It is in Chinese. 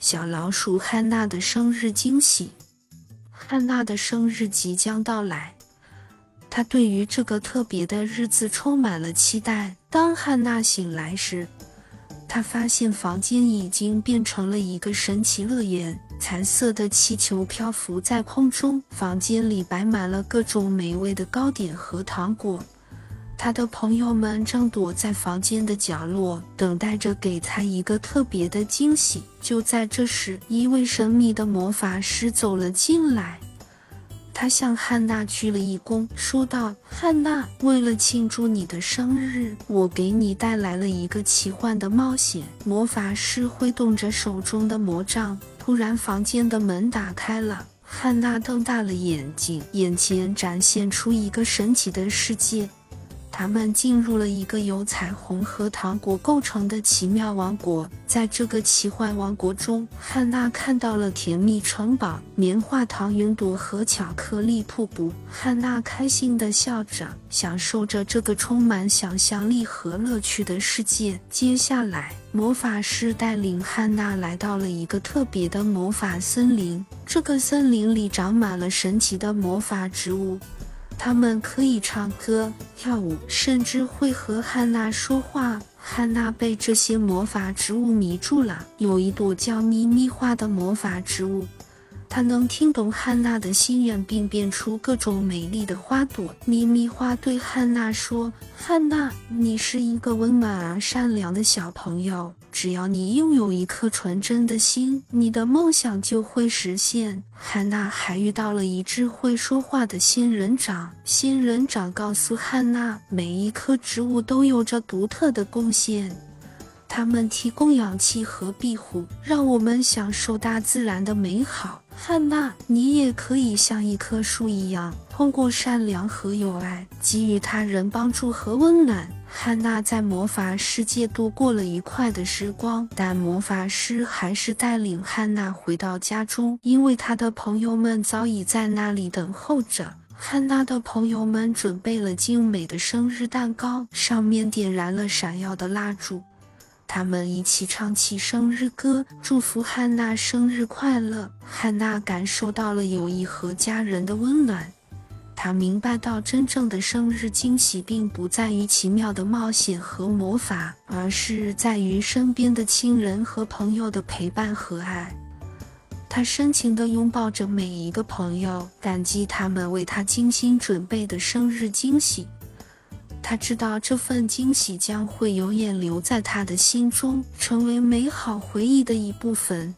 小老鼠汉娜的生日惊喜。汉娜的生日即将到来，她对于这个特别的日子充满了期待。当汉娜醒来时，她发现房间已经变成了一个神奇乐园，彩色的气球漂浮在空中，房间里摆满了各种美味的糕点和糖果。他的朋友们正躲在房间的角落，等待着给他一个特别的惊喜。就在这时，一位神秘的魔法师走了进来。他向汉娜鞠了一躬，说道：“汉娜，为了庆祝你的生日，我给你带来了一个奇幻的冒险。”魔法师挥动着手中的魔杖，突然，房间的门打开了。汉娜瞪大了眼睛，眼前展现出一个神奇的世界。他们进入了一个由彩虹和糖果构成的奇妙王国。在这个奇幻王国中，汉娜看到了甜蜜城堡、棉花糖云朵和巧克力瀑布。汉娜开心地笑着，享受着这个充满想象力和乐趣的世界。接下来，魔法师带领汉娜来到了一个特别的魔法森林。这个森林里长满了神奇的魔法植物。他们可以唱歌、跳舞，甚至会和汉娜说话。汉娜被这些魔法植物迷住了。有一朵叫咪咪花的魔法植物。他能听懂汉娜的心愿，并变出各种美丽的花朵。咪咪花对汉娜说：“汉娜，你是一个温暖而善良的小朋友，只要你拥有一颗纯真的心，你的梦想就会实现。”汉娜还遇到了一只会说话的仙人掌。仙人掌告诉汉娜，每一棵植物都有着独特的贡献，它们提供氧气和庇护，让我们享受大自然的美好。汉娜，你也可以像一棵树一样，通过善良和友爱给予他人帮助和温暖。汉娜在魔法世界度过了愉快的时光，但魔法师还是带领汉娜回到家中，因为他的朋友们早已在那里等候着。汉娜的朋友们准备了精美的生日蛋糕，上面点燃了闪耀的蜡烛。他们一起唱起生日歌，祝福汉娜生日快乐。汉娜感受到了友谊和家人的温暖，她明白到真正的生日惊喜并不在于奇妙的冒险和魔法，而是在于身边的亲人和朋友的陪伴和爱。她深情地拥抱着每一个朋友，感激他们为她精心准备的生日惊喜。他知道这份惊喜将会永远留在他的心中，成为美好回忆的一部分。